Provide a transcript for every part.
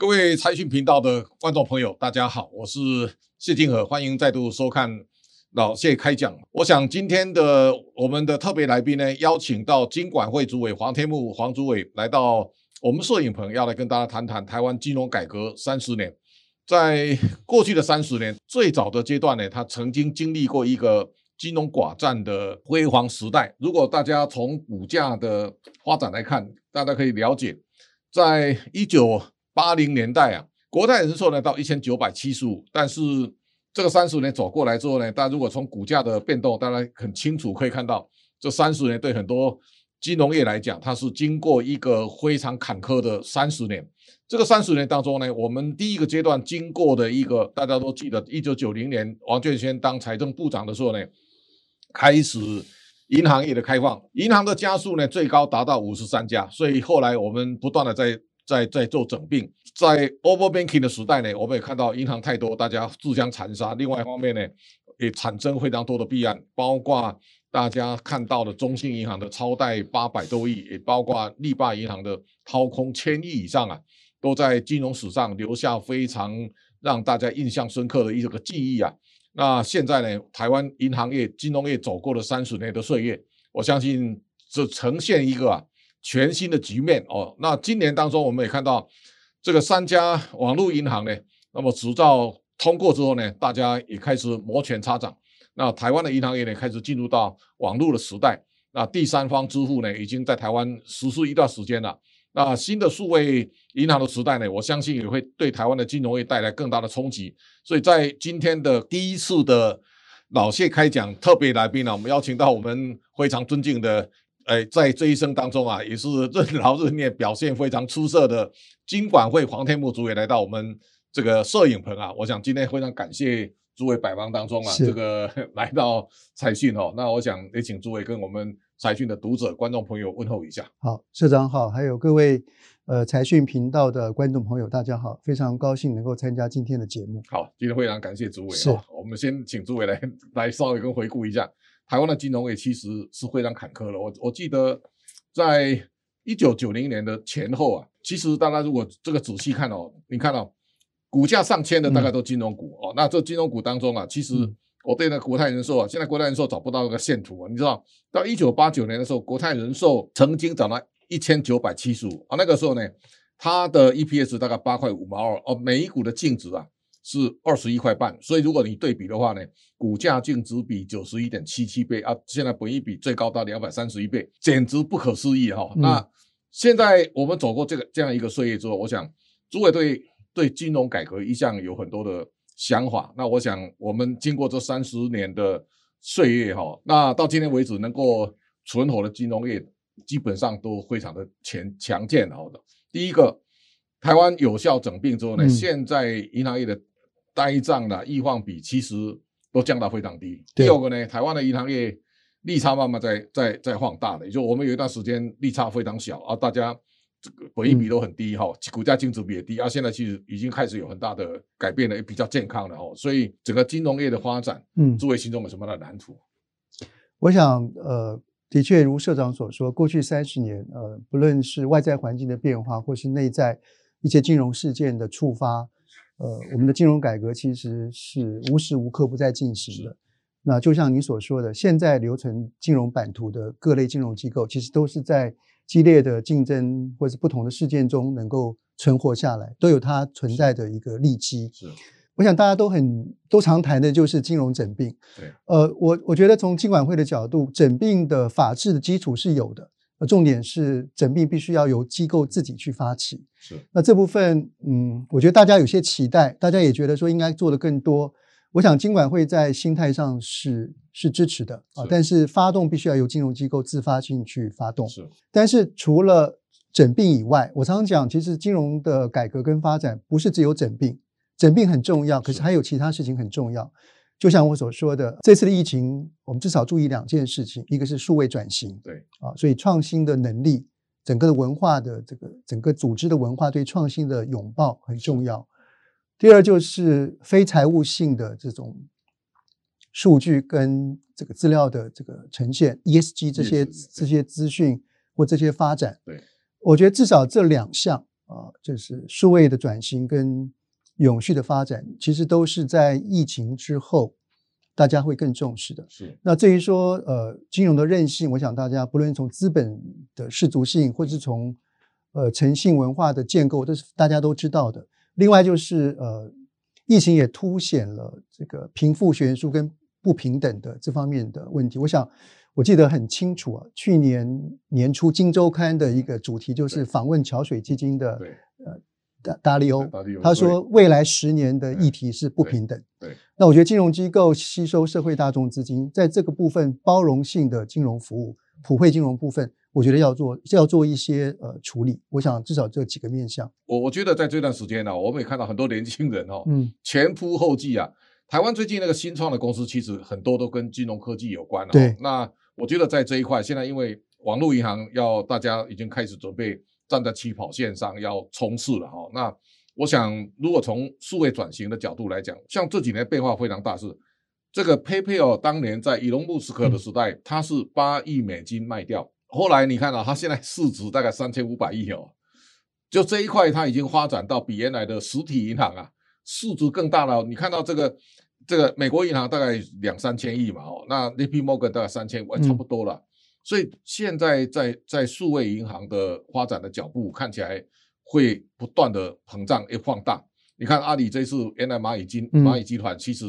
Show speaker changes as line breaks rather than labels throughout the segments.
各位财讯频道的观众朋友，大家好，我是谢金河，欢迎再度收看老谢开讲。我想今天的我们的特别来宾呢，邀请到金管会主委黄天牧黄主委来到我们摄影棚，要来跟大家谈谈台湾金融改革三十年。在过去的三十年，最早的阶段呢，他曾经经历过一个金融寡占的辉煌时代。如果大家从股价的发展来看，大家可以了解，在一九八零年代啊，国泰人寿呢到一千九百七十五，但是这个三十年走过来之后呢，大家如果从股价的变动，大家很清楚可以看到，这三十年对很多金融业来讲，它是经过一个非常坎坷的三十年。这个三十年当中呢，我们第一个阶段经过的一个，大家都记得，一九九零年王建煊当财政部长的时候呢，开始银行业的开放，银行的家数呢最高达到五十三家，所以后来我们不断的在。在在做整并，在 overbanking 的时代呢，我们也看到银行太多，大家自相残杀。另外一方面呢，也产生非常多的弊案，包括大家看到的中信银行的超贷八百多亿，也包括力霸银行的掏空千亿以上啊，都在金融史上留下非常让大家印象深刻的一个记忆啊。那现在呢，台湾银行业、金融业走过了三十年的岁月，我相信这呈现一个啊。全新的局面哦，那今年当中我们也看到这个三家网络银行呢，那么执照通过之后呢，大家也开始摩拳擦掌。那台湾的银行业呢，开始进入到网络的时代。那第三方支付呢，已经在台湾实施一段时间了。那新的数位银行的时代呢，我相信也会对台湾的金融业带来更大的冲击。所以在今天的第一次的老谢开讲特别来宾呢，我们邀请到我们非常尊敬的。哎，在这一生当中啊，也是任 劳任怨、表现非常出色的金管会黄天木主委来到我们这个摄影棚啊。我想今天非常感谢诸位百忙当中啊，这个 来到财讯哦。那我想也请诸位跟我们财讯的读者、观众朋友问候一下。
好，社长好，还有各位呃财讯频道的观众朋友，大家好，非常高兴能够参加今天的节目。
好，今天非常感谢诸位。
是，
我们先请诸位来来稍微跟回顾一下。台湾的金融业其实是非常坎坷的。我我记得，在一九九零年的前后啊，其实大家如果这个仔细看哦，你看到、哦、股价上千的大概都金融股、嗯、哦。那这金融股当中啊，其实我对那国泰人寿啊，现在国泰人寿找不到那个线图啊。你知道，到一九八九年的时候，国泰人寿曾经涨到一千九百七十五啊，那个时候呢，它的 EPS 大概八块五毛二哦，每一股的净值啊。是二十一块半，所以如果你对比的话呢，股价净值比九十一点七七倍啊，现在本益比最高到两百三十一倍，简直不可思议哈、哦。嗯、那现在我们走过这个这样一个岁月之后，我想诸位对对金融改革一向有很多的想法。那我想我们经过这三十年的岁月哈，那到今天为止能够存活的金融业基本上都非常的强强健好的。第一个，台湾有效整并之后呢，嗯、现在银行业的呆账的易放比其实都降到非常低。对第二个呢，台湾的银行业利差慢慢在在在放大了，也就我们有一段时间利差非常小啊，大家这个本益比都很低哈，嗯、股价净值比也低啊，现在其实已经开始有很大的改变了，也比较健康了哦。所以整个金融业的发展，嗯，诸位心中有什么样的蓝图？
我想，呃，的确如社长所说，过去三十年，呃，不论是外在环境的变化，或是内在一些金融事件的触发。呃，我们的金融改革其实是无时无刻不在进行的。那就像你所说的，现在留存金融版图的各类金融机构，其实都是在激烈的竞争或者是不同的事件中能够存活下来，都有它存在的一个利基。是，我想大家都很都常谈的就是金融整病。对，呃，我我觉得从金管会的角度，整病的法治的基础是有的。重点是诊病必须要由机构自己去发起。是，那这部分，嗯，我觉得大家有些期待，大家也觉得说应该做得更多。我想金管会在心态上是是支持的啊，但是发动必须要由金融机构自发性去发动。是，但是除了诊病以外，我常常讲，其实金融的改革跟发展不是只有诊病，诊病很重要，可是还有其他事情很重要。就像我所说的，这次的疫情，我们至少注意两件事情：一个是数位转型，对啊，所以创新的能力，整个的文化的这个整个组织的文化对创新的拥抱很重要。第二就是非财务性的这种数据跟这个资料的这个呈现，ESG 这些这些资讯或这些发展，对，我觉得至少这两项啊，就是数位的转型跟永续的发展，其实都是在疫情之后大家会更重视的。
是。
那至于说呃金融的韧性，我想大家不论从资本的适足性，或是从呃诚信文化的建构，这是大家都知道的。另外就是呃，疫情也凸显了这个贫富悬殊跟不平等的这方面的问题。我想。我记得很清楚啊，去年年初《金周刊》的一个主题就是访问桥水基金的呃达达利欧，他说未来十年的议题是不平等。对，那我觉得金融机构吸收社会大众资金，在这个部分包容性的金融服务、普惠金融部分，我觉得要做要做一些呃处理。我想至少这几个面向。
我我觉得在这段时间呢、啊，我们也看到很多年轻人哦，嗯，前仆后继啊。台湾最近那个新创的公司，其实很多都跟金融科技有关了、哦。
对，
那。我觉得在这一块，现在因为网络银行要大家已经开始准备站在起跑线上要冲刺了哈。那我想，如果从数位转型的角度来讲，像这几年变化非常大，是这个 PayPal 当年在伊隆马斯克的时代，它是八亿美金卖掉，后来你看到它现在市值大概三千五百亿哦，就这一块它已经发展到比原来的实体银行啊市值更大了。你看到这个。这个美国银行大概两三千亿嘛，哦，那 JP Morgan 大概三千，差不多了。嗯、所以现在在在数位银行的发展的脚步看起来会不断的膨胀，也放大。你看阿里这次原来蚂蚁金蚂蚁集团其实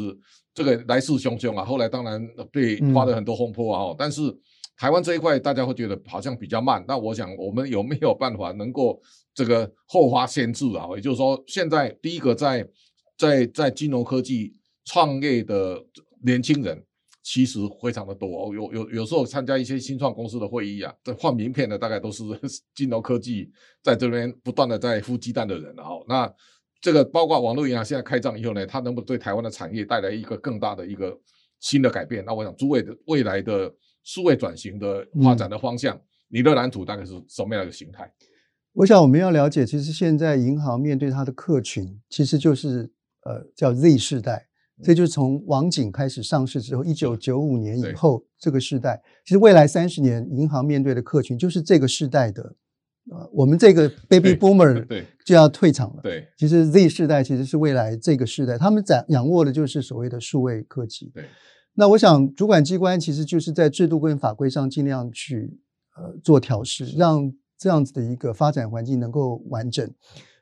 这个来势汹汹啊，后来当然被发了很多风波啊，哦，但是台湾这一块大家会觉得好像比较慢。那我想我们有没有办法能够这个后发先至啊？也就是说，现在第一个在在在金融科技。创业的年轻人其实非常的多，有有有时候参加一些新创公司的会议啊，这换名片的大概都是 金融科技在这边不断的在孵鸡蛋的人啊。那这个包括网络银行现在开张以后呢，它能不能对台湾的产业带来一个更大的一个新的改变？那我想诸位的未来的数位转型的发展的方向，嗯、你的蓝图大概是什么样的形态？
我想我们要了解，其实现在银行面对它的客群，其实就是呃叫 Z 世代。这就是从网景开始上市之后，一九九五年以后这个时代，其实未来三十年银行面对的客群就是这个时代的，呃，我们这个 baby boomer 对就要退场了。对，其实 Z 世代其实是未来这个时代，他们掌掌握的就是所谓的数位科技。对，那我想主管机关其实就是在制度跟法规上尽量去呃做调试，让这样子的一个发展环境能够完整。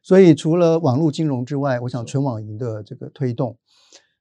所以除了网络金融之外，我想纯网银的这个推动。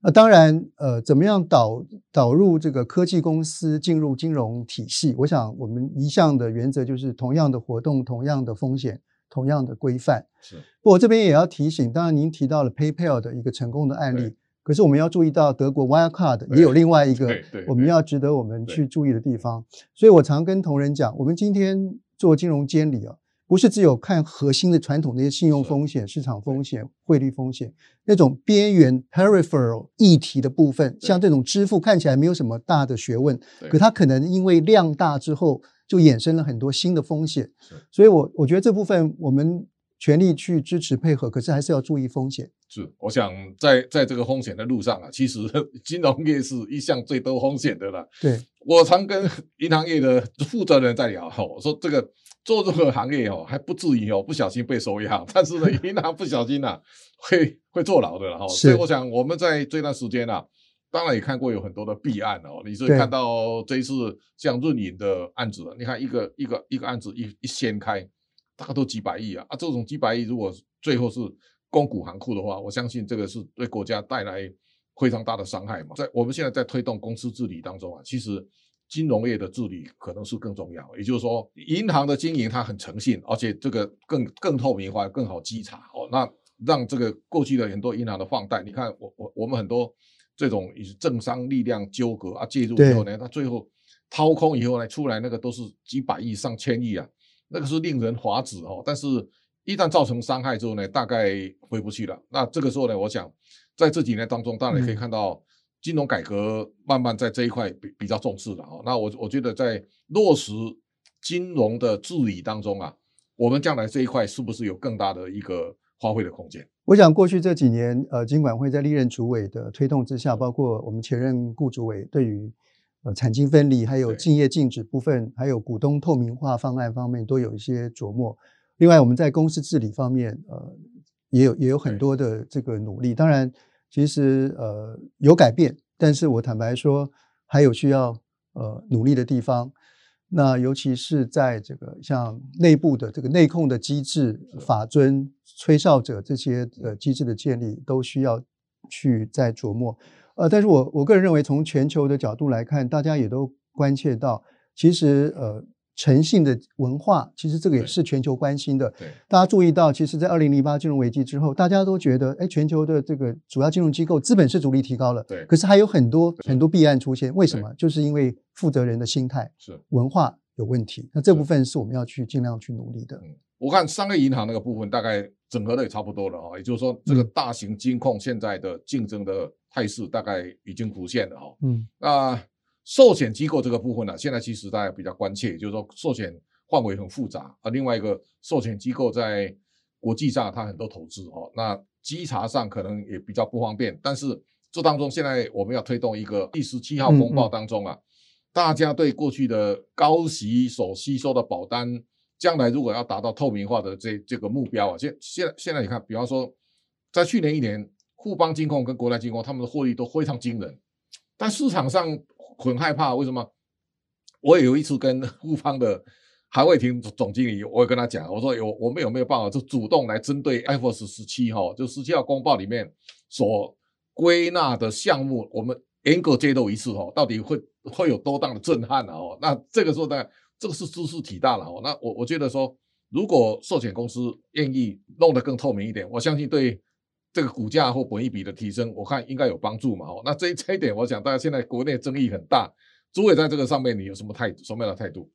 那当然，呃，怎么样导导入这个科技公司进入金融体系？我想我们一向的原则就是同样的活动、同样的风险、同样的规范。是。不过我这边也要提醒，当然您提到了 PayPal 的一个成功的案例，可是我们要注意到德国 Wirecard 也有另外一个我们要值得我们去注意的地方。所以我常跟同仁讲，我们今天做金融监理啊。不是只有看核心的传统那些信用风险、市场风险、汇率风险那种边缘 peripheral 议题的部分，像这种支付看起来没有什么大的学问，可它可能因为量大之后就衍生了很多新的风险。所以我我觉得这部分我们全力去支持配合，可是还是要注意风险。
是，我想在在这个风险的路上啊，其实 金融业是一项最多风险的了。
对，
我常跟银行业的负责人在聊，我说这个。做这个行业哦，还不至于哦，不小心被收押。但是呢，银行不小心呐、啊，会会坐牢的了哈。所以我想，我们在这段时间呐、啊，当然也看过有很多的弊案哦。你是看到这一次像润银的案子，你看一个一个一个案子一一掀开，大概都几百亿啊啊！这种几百亿如果最后是公股行库的话，我相信这个是对国家带来非常大的伤害嘛。在我们现在在推动公司治理当中啊，其实。金融业的治理可能是更重要，也就是说，银行的经营它很诚信，而且这个更更透明化，更好稽查哦。那让这个过去的很多银行的放贷，你看我我我们很多这种以政商力量纠葛啊介入以后呢，它最后掏空以后呢，出来那个都是几百亿上千亿啊，那个是令人发指哦。但是，一旦造成伤害之后呢，大概回不去了。那这个时候呢，我想在这几年当中，当然可以看到。嗯金融改革慢慢在这一块比比较重视了哦，那我我觉得在落实金融的治理当中啊，我们将来这一块是不是有更大的一个发挥的空间？
我想过去这几年，呃，金管会在历任主委的推动之下，包括我们前任顾主委对于呃产经分离，还有竞业禁止部分，还有股东透明化方案方面，都有一些琢磨。另外，我们在公司治理方面，呃，也有也有很多的这个努力。当然，其实呃有改变，但是我坦白说，还有需要呃努力的地方。那尤其是在这个像内部的这个内控的机制、法尊、吹哨者这些呃机制的建立，都需要去再琢磨。呃，但是我我个人认为，从全球的角度来看，大家也都关切到，其实呃。诚信的文化，其实这个也是全球关心的。
对，
大家注意到，其实，在二零零八金融危机之后，大家都觉得，哎，全球的这个主要金融机构资本市足率提高了。
对，
可是还有很多很多弊案出现，为什么？就是因为负责人的心态
是
文化有问题。那这部分是我们要去尽量去努力的。
嗯，我看商业银行那个部分大概整合的也差不多了啊，也就是说，这个大型金控现在的竞争的态势大概已经浮现了哈。嗯，那寿险机构这个部分呢，现在其实大家比较关切，就是说寿险。范围很复杂啊，另外一个寿险机构在国际上它很多投资哦，那稽查上可能也比较不方便。但是这当中现在我们要推动一个第十七号风暴当中啊，嗯嗯大家对过去的高息所吸收的保单，将来如果要达到透明化的这这个目标啊，现现现在你看，比方说在去年一年，互邦金控跟国泰金控他们的获利都非常惊人，但市场上很害怕，为什么？我也有一次跟 互邦的。韩伟霆总经理，我也跟他讲，我说有我们有没有办法，就主动来针对 IFRS 十七哈，就十七号公报里面所归纳的项目，我们严格揭露一次哦，到底会会有多大的震撼呢？哦，那这个时候呢，这个是知识体大了哦。那我我觉得说，如果寿险公司愿意弄得更透明一点，我相信对这个股价或本益比的提升，我看应该有帮助嘛。哦，那这这一点，我想大家现在国内争议很大，诸位在这个上面你有什么态什么样的态度？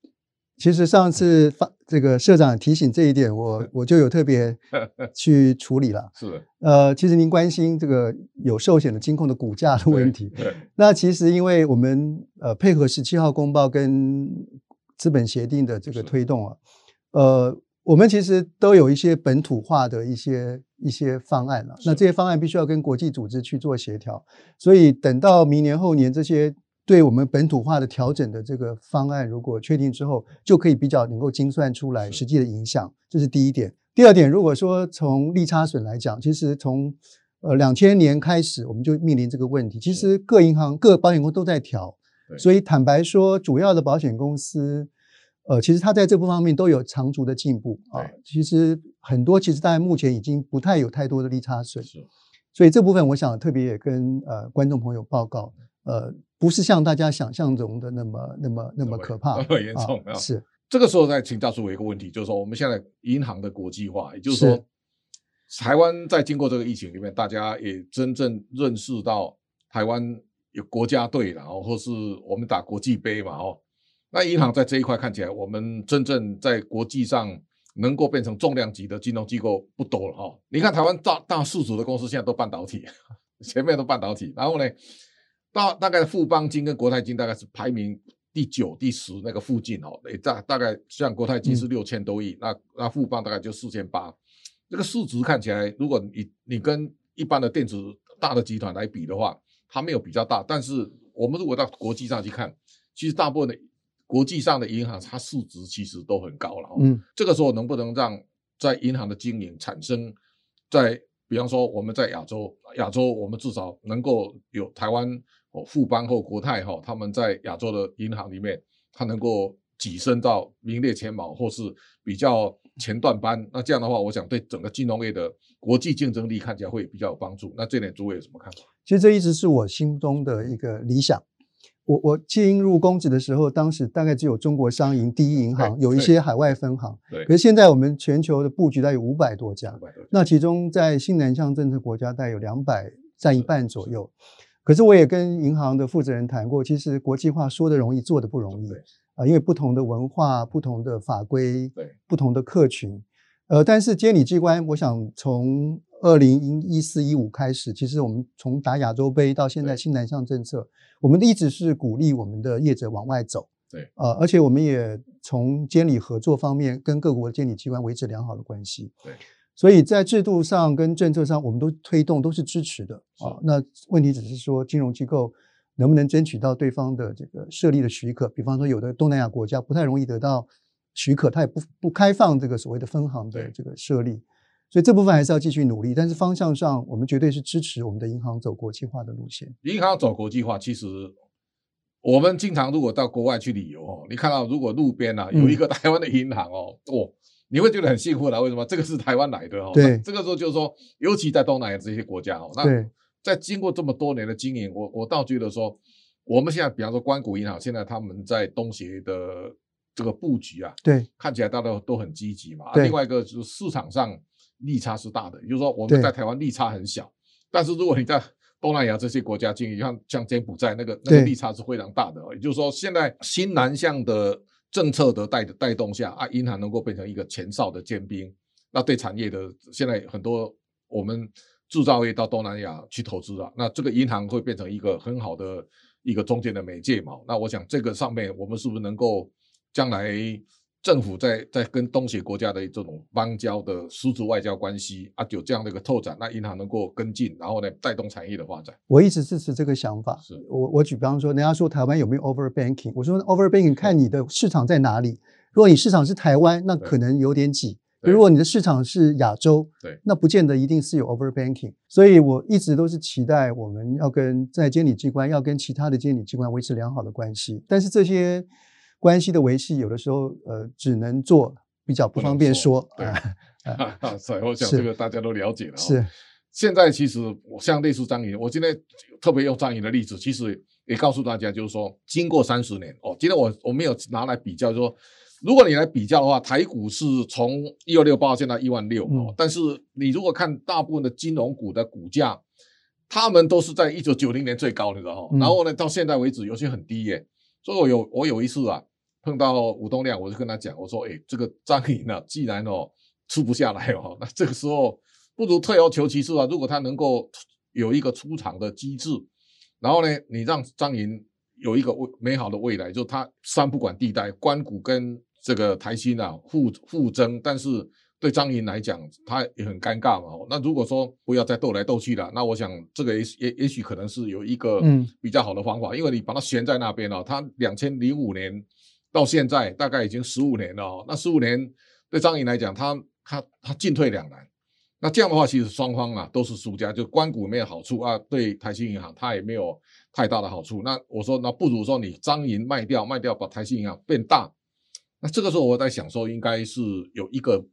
其实上次发这个社长提醒这一点，我 我就有特别 去处理了。
是，
呃，其实您关心这个有寿险的金控的股价的问题。那其实因为我们呃配合十七号公报跟资本协定的这个推动啊，呃，我们其实都有一些本土化的一些一些方案了。那这些方案必须要跟国际组织去做协调，所以等到明年后年这些。对我们本土化的调整的这个方案，如果确定之后，就可以比较能够精算出来实际的影响，这是第一点。第二点，如果说从利差损来讲，其实从呃两千年开始，我们就面临这个问题。其实各银行、各保险公司都在调，所以坦白说，主要的保险公司，呃，其实它在这部方面都有长足的进步啊。其实很多，其实大家目前已经不太有太多的利差损，所以这部分我想特别也跟呃观众朋友报告，呃。不是像大家想象中的那么、那么、那么可怕，
那么严重。
啊、是
这个时候再请教出我一个问题，就是说我们现在银行的国际化，也就是说，是台湾在经过这个疫情里面，大家也真正认识到台湾有国家队，然后或是我们打国际杯嘛，哦，那银行在这一块看起来，我们真正在国际上能够变成重量级的金融机构不多了，哈。你看台湾大大四组的公司现在都半导体，前面都半导体，然后呢？大大概富邦金跟国泰金大概是排名第九、第十那个附近哦，诶大大概像国泰金是六千多亿，嗯、那那富邦大概就四千八，这个市值看起来，如果你你跟一般的电子大的集团来比的话，它没有比较大，但是我们如果到国际上去看，其实大部分的国际上的银行，它市值其实都很高了。嗯，这个时候能不能让在银行的经营产生在，比方说我们在亚洲，亚洲我们至少能够有台湾。哦，富邦或国泰哈，他们在亚洲的银行里面，它能够跻身到名列前茅，或是比较前段班。那这样的话，我想对整个金融业的国际竞争力看起来会比较有帮助。那这点诸位有什么看法？
其实这一直是我心中的一个理想。我我进入公职的时候，当时大概只有中国商银第一银行有一些海外分行，对。可是现在我们全球的布局大概有五百多家，五百多家。那其中在新南向政策国家大概有两百，占一半左右。可是我也跟银行的负责人谈过，其实国际化说的容易，做的不容易啊，因为不同的文化、不同的法规、不同的客群，呃，但是监理机关，我想从二零一四一五开始，其实我们从打亚洲杯到现在新南向政策，我们一直是鼓励我们的业者往外走，对，呃，而且我们也从监理合作方面跟各国的监理机关维持良好的关系，对。所以在制度上跟政策上，我们都推动，都是支持的啊。那问题只是说，金融机构能不能争取到对方的这个设立的许可？比方说，有的东南亚国家不太容易得到许可，它也不不开放这个所谓的分行的这个设立，所以这部分还是要继续努力。但是方向上，我们绝对是支持我们的银行走国际化的路线。
银行走国际化，其实我们经常如果到国外去旅游哦，你看到如果路边啊有一个 台湾的银行哦，哦，你会觉得很幸福的。为什么？这个是台湾来的哦。
对，
这个时候就是说，尤其在东南亚这些国家哦，那在经过这么多年的经营，我我倒觉得说，我们现在比方说关谷银行，现在他们在东协的。这个布局啊，
对，
看起来大家都都很积极嘛。另外一个就是市场上利差是大的，也就是说我们在台湾利差很小，但是如果你在东南亚这些国家经营，像像柬埔寨那个那个利差是非常大的。也就是说，现在新南向的政策的带带动下啊，银行能够变成一个前哨的尖兵，那对产业的现在很多我们制造业到东南亚去投资啊，那这个银行会变成一个很好的一个中间的媒介嘛。那我想这个上面我们是不是能够？将来政府在在跟东协国家的这种邦交的实质外交关系啊，有这样的一个拓展，那银行能够跟进，然后呢带动产业的发展。
我一直支持这个想法。是我我举比方说，人家说台湾有没有 over banking？我说 over banking 看你的市场在哪里。如果你市场是台湾，那可能有点挤；如果你的市场是亚洲，对，那不见得一定是有 over banking。所以我一直都是期待我们要跟在监理机关要跟其他的监理机关维持良好的关系，但是这些。关系的维系，有的时候呃，只能做，比较不方便说。说对，
啊、所以我想这个大家都了解了。
是，
现在其实我像类似张颖，我今天特别用张颖的例子，其实也告诉大家，就是说，经过三十年哦，今天我我没有拿来比较，就是说，如果你来比较的话，台股是从一二六八现在一万六哦，但是你如果看大部分的金融股的股价，他们都是在一九九零年最高的哈，然后呢，到现在为止有些很低耶，所以我有我有一次啊。碰到吴东亮，我就跟他讲，我说：“哎，这个 张银呢，既然哦出不下来哦，那这个时候不如退而求其次啊。如果他能够有一个出场的机制，然后呢，你让张银有一个未美好的未来，就他三不管地带，关谷跟这个台新啊互互争，但是对张银来讲，他也很尴尬嘛。那如果说不要再斗来斗去了，那我想这个也也也许可能是有一个比较好的方法，嗯、因为你把它悬在那边了，他两千零五年。”到现在大概已经十五年了哦，那十五年对张银来讲，他他他进退两难。那这样的话，其实双方啊都是输家，就关谷没有好处啊，对台新银行他也没有太大的好处。那我说，那不如说你张银卖掉，卖掉把台新银行变大。那这个时候我在想说，应该是有一个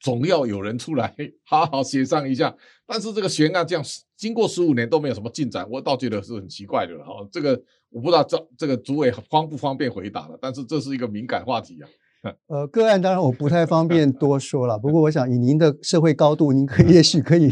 总要有人出来好好协商一下。但是这个悬案这样经过十五年都没有什么进展，我倒觉得是很奇怪的了哈。这个。我不知道这这个主委方不方便回答了，但是这是一个敏感话题啊。
呃，个案当然我不太方便多说了。不过我想以您的社会高度，您可以 也许可以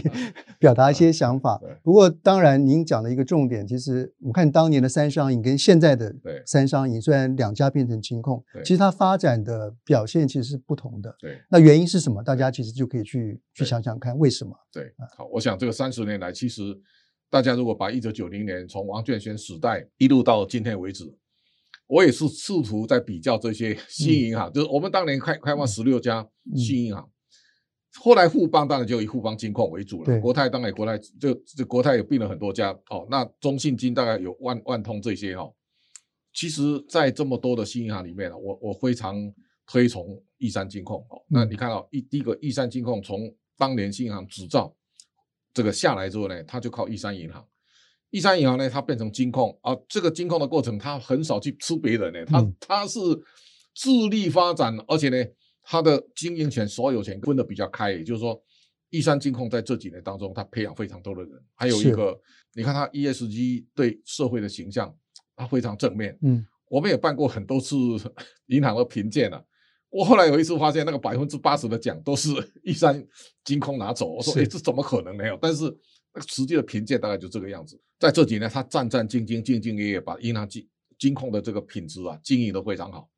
表达一些想法。不过当然，您讲的一个重点，其实我看当年的三商银跟现在的三商银，虽然两家变成金控，其实它发展的表现其实是不同的。对，那原因是什么？大家其实就可以去去想想看为什么。对，
好，我想这个三十年来，其实。大家如果把一九九零年从王建轩时代一路到今天为止，我也是试图在比较这些新银行，嗯、就是我们当年开开放十六家新银行，嗯、后来富邦当然就以富邦金控为主了，国泰当然国泰就这国泰也并了很多家哦，那中信金大概有万万通这些哦，其实，在这么多的新银行里面呢，我我非常推崇玉山金控哦，那你看到一第一个玉山金控从当年新银行执照。这个下来之后呢，他就靠一山银行，一山银行呢，它变成金控啊。这个金控的过程，他很少去吃别人呢，他他是自力发展，而且呢，他的经营权、所有权分得比较开。也就是说，一山金控在这几年当中，他培养非常多的人，还有一个，你看他 ESG 对社会的形象，他非常正面。嗯，我们也办过很多次 银行的评鉴了。我后来有一次发现，那个百分之八十的奖都是 玉山金控拿走。我说：“哎，这怎么可能没有？”但是那个实际的评鉴大概就这个样子。在这几年，他战战兢兢、兢兢业业，把银行金金控的这个品质啊经营得非常好。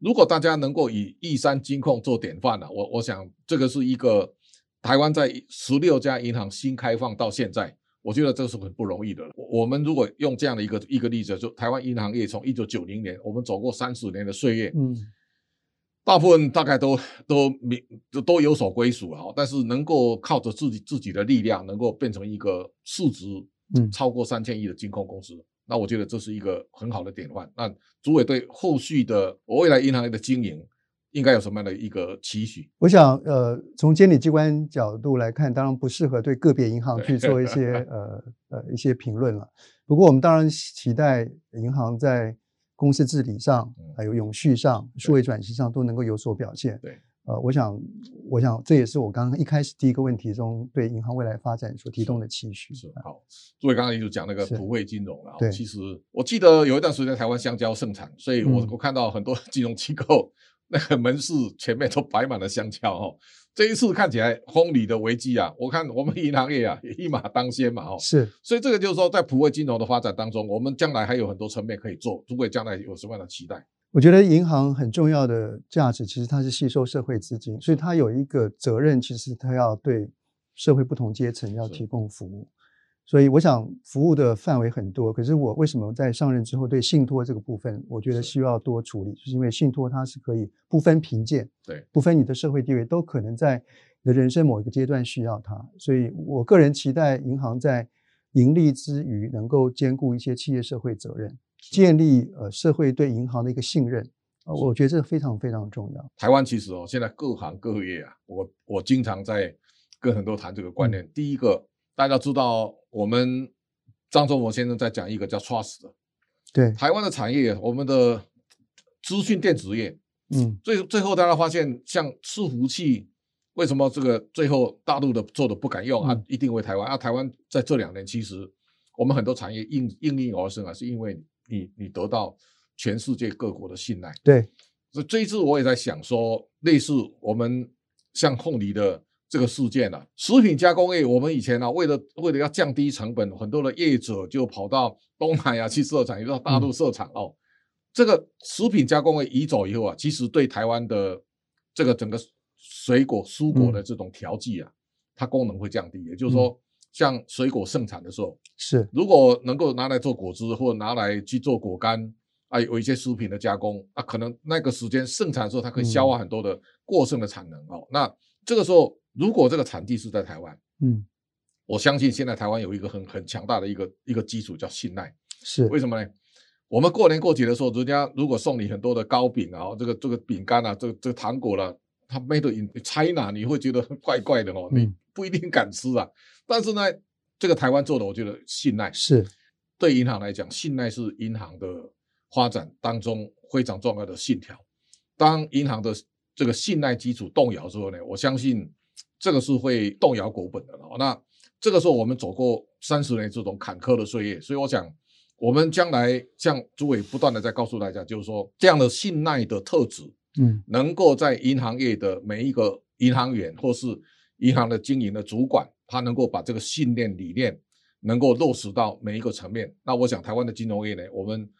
如果大家能够以玉山金控做典范呢、啊，我我想这个是一个台湾在十六家银行新开放到现在，我觉得这是很不容易的。我们如果用这样的一个一个例子，就台湾银行业从一九九零年，我们走过三十年的岁月，嗯。大部分大概都都明都都有所归属了，但是能够靠着自己自己的力量，能够变成一个市值超过三千亿的金控公司，嗯、那我觉得这是一个很好的典范。那主委对后续的未来银行业的经营，应该有什么样的一个期许？
我想，呃，从监理机关角度来看，当然不适合对个别银行 去做一些呃呃一些评论了。不过，我们当然期待银行在公司治理上、还有永续上、数位转型上都能够有所表现。
对，
呃，我想，我想这也是我刚刚一开始第一个问题中对银行未来发展所提供的期许。
是，是好，作为刚刚您就讲那个普惠金融了。
对，
其实我记得有一段时间台湾香蕉盛产，所以我我看到很多金融机构。那个门市前面都摆满了香蕉哦，这一次看起来风里的危机啊，我看我们银行业啊也一马当先嘛哦，
是，
所以这个就是说在普惠金融的发展当中，我们将来还有很多层面可以做。诸位将来有什么样的期待？
我觉得银行很重要的价值，其实它是吸收社会资金，所以它有一个责任，其实它要对社会不同阶层要提供服务。所以我想服务的范围很多，可是我为什么在上任之后对信托这个部分，我觉得需要多处理，就是因为信托它是可以不分贫贱，
对，
不分你的社会地位，都可能在你的人生某一个阶段需要它。所以我个人期待银行在盈利之余，能够兼顾一些企业社会责任，建立呃社会对银行的一个信任，呃，我觉得这非常非常重要。
台湾其实哦，现在各行各业啊，我我经常在跟很多谈这个观念，嗯，第一个。大家知道，我们张忠谋先生在讲一个叫 trust 的，
对
台湾的产业，我们的资讯电子业，
嗯，
最最后大家发现，像伺服器，为什么这个最后大陆的做的不敢用啊？一定为台湾啊？台湾在这两年，其实我们很多产业应应运而生啊，是因为你你得到全世界各国的信赖。
对，
所以这一次我也在想说，类似我们像凤梨的。这个事件呢、啊，食品加工业，我们以前呢、啊，为了为了要降低成本，很多的业者就跑到东南亚去设厂，也到大陆设厂哦。这个食品加工业移走以后啊，其实对台湾的这个整个水果蔬果的这种调剂啊，它功能会降低。也就是说，像水果盛产的时候，
是
如果能够拿来做果汁，或者拿来去做果干啊，有一些食品的加工啊，可能那个时间盛产的时候，它可以消化很多的过剩的产能哦。那这个时候。如果这个产地是在台湾，
嗯，
我相信现在台湾有一个很很强大的一个一个基础叫信赖，
是
为什么呢？我们过年过节的时候，人家如果送你很多的糕饼啊，这个这个饼干啊，这个这个糖果了、啊，它 made in China，你会觉得怪怪的哦，你不一定敢吃啊。嗯、但是呢，这个台湾做的，我觉得信赖
是
对银行来讲，信赖是银行的发展当中非常重要的信条。当银行的这个信赖基础动摇之后呢，我相信。这个是会动摇国本的了。那这个时候我们走过三十年这种坎坷的岁月，所以我想，我们将来像诸位不断的在告诉大家，就是说这样的信赖的特质，
嗯，
能够在银行业的每一个银行员或是银行的经营的主管，他能够把这个信念理念能够落实到每一个层面。那我想台湾的金融业呢，我们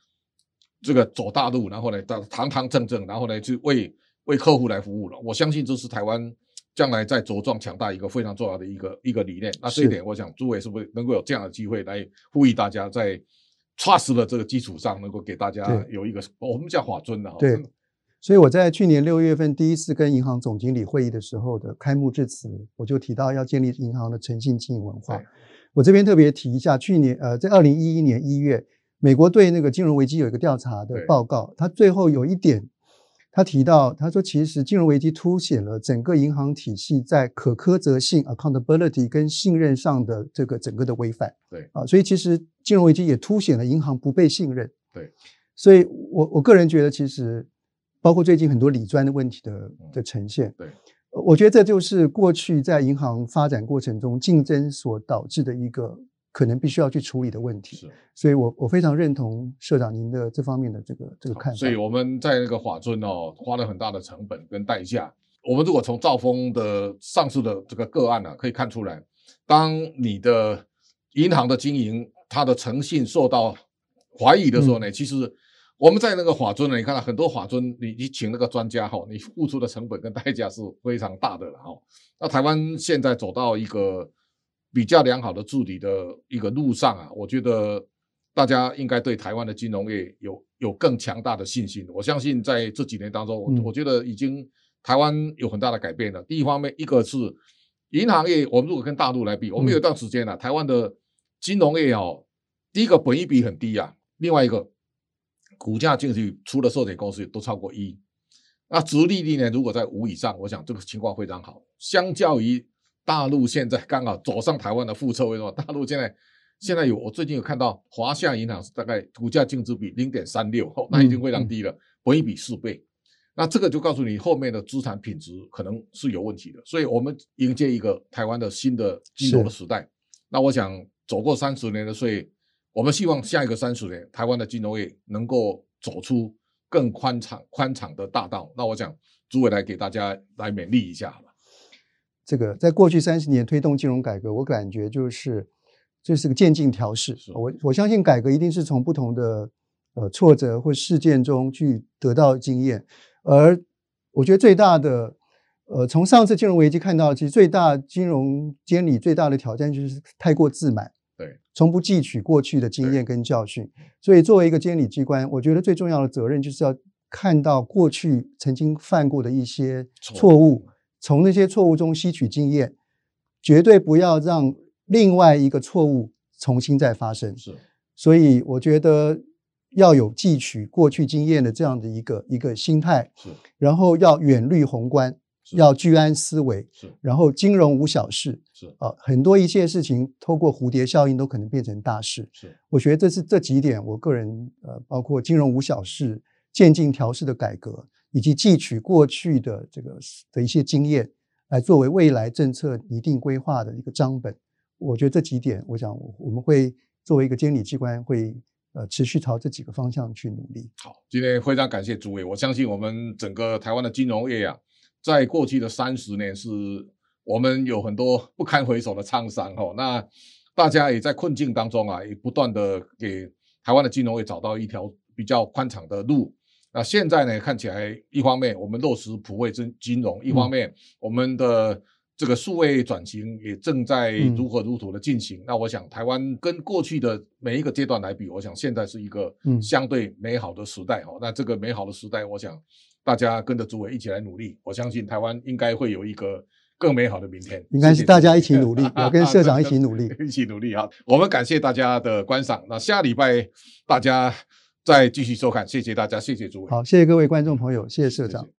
这个走大路，然后呢，堂堂正正，然后呢，去为为客户来服务了。我相信这是台湾。将来再茁壮强大一个非常重要的一个一个理念，那这一点我想诸位是不是能够有这样的机会来呼吁大家在 trust 的这个基础上，能够给大家有一个我们叫法尊的。
对，所以我在去年六月份第一次跟银行总经理会议的时候的开幕致辞，我就提到要建立银行的诚信经营文化。我这边特别提一下，去年呃，在二零一一年一月，美国对那个金融危机有一个调查的报告，它最后有一点。他提到，他说，其实金融危机凸显了整个银行体系在可苛责性 （accountability） 跟信任上的这个整个的违反。
对
啊，所以其实金融危机也凸显了银行不被信任。
对，
所以我我个人觉得，其实包括最近很多理专的问题的的呈现，
对，
我觉得这就是过去在银行发展过程中竞争所导致的一个。可能必须要去处理的问题，
是，
所以我我非常认同社长您的这方面的这个这个看法。
所以我们在那个法尊哦，花了很大的成本跟代价。我们如果从兆丰的上市的这个个案呢、啊，可以看出来，当你的银行的经营它的诚信受到怀疑的时候呢，嗯、其实我们在那个法尊呢，你看到很多法尊，你你请那个专家哈，你付出的成本跟代价是非常大的了哈。那台湾现在走到一个。比较良好的治理的一个路上啊，我觉得大家应该对台湾的金融业有有更强大的信心。我相信在这几年当中，我我觉得已经台湾有很大的改变了。第一方面，一个是银行业，我们如果跟大陆来比，我们有一段时间了，台湾的金融业哦，第一个本益比很低啊，另外一个股价净值除了寿险公司都超过一，那殖利率呢，如果在五以上，我想这个情况非常好。相较于大陆现在刚好走上台湾的覆辙，为什么？大陆现在现在有我最近有看到华夏银行是大概股价净值比零点三六，那已经非常低了，本一比四倍。那这个就告诉你后面的资产品质可能是有问题的。所以我们迎接一个台湾的新的金融的时代。那我想走过三十年的岁，我们希望下一个三十年，台湾的金融业能够走出更宽敞宽敞的大道。那我想诸位来给大家来勉励一下。
这个在过去三十年推动金融改革，我感觉就是这是个渐进调试。我我相信改革一定是从不同的呃挫折或事件中去得到经验，而我觉得最大的呃从上次金融危机看到，其实最大金融监理最大的挑战就是太过自满，
对，
从不汲取过去的经验跟教训。所以作为一个监理机关，我觉得最重要的责任就是要看到过去曾经犯过的一些错误。从那些错误中吸取经验，绝对不要让另外一个错误重新再发生。
是，
所以我觉得要有汲取过去经验的这样的一个一个心态。
是，
然后要远虑宏观，要居安思危。
是，
然后金融无小事。
是
啊，很多一切事情透过蝴蝶效应都可能变成大事。
是，
我觉得这是这几点，我个人呃，包括金融无小事、渐进调试的改革。以及汲取过去的这个的一些经验，来作为未来政策拟定规划的一个章本。我觉得这几点，我想我们会作为一个监理机关，会呃持续朝这几个方向去努力。
好，今天非常感谢诸位。我相信我们整个台湾的金融业啊，在过去的三十年，是我们有很多不堪回首的沧桑哦。那大家也在困境当中啊，也不断的给台湾的金融业找到一条比较宽敞的路。那现在呢，看起来一方面我们落实普惠金金融，一方面我们的这个数位转型也正在如火如荼的进行。那我想台湾跟过去的每一个阶段来比，我想现在是一个相对美好的时代哈。那这个美好的时代，我想大家跟着主委一起来努力，我相信台湾应该会有一个更美好的明天。
应该是大家一起努力，我跟社长一起努力，
一起努力哈。我们感谢大家的观赏。那下礼拜大家。再继续收看，谢谢大家，谢谢诸位。
好，谢谢各位观众朋友，谢谢社长。谢谢。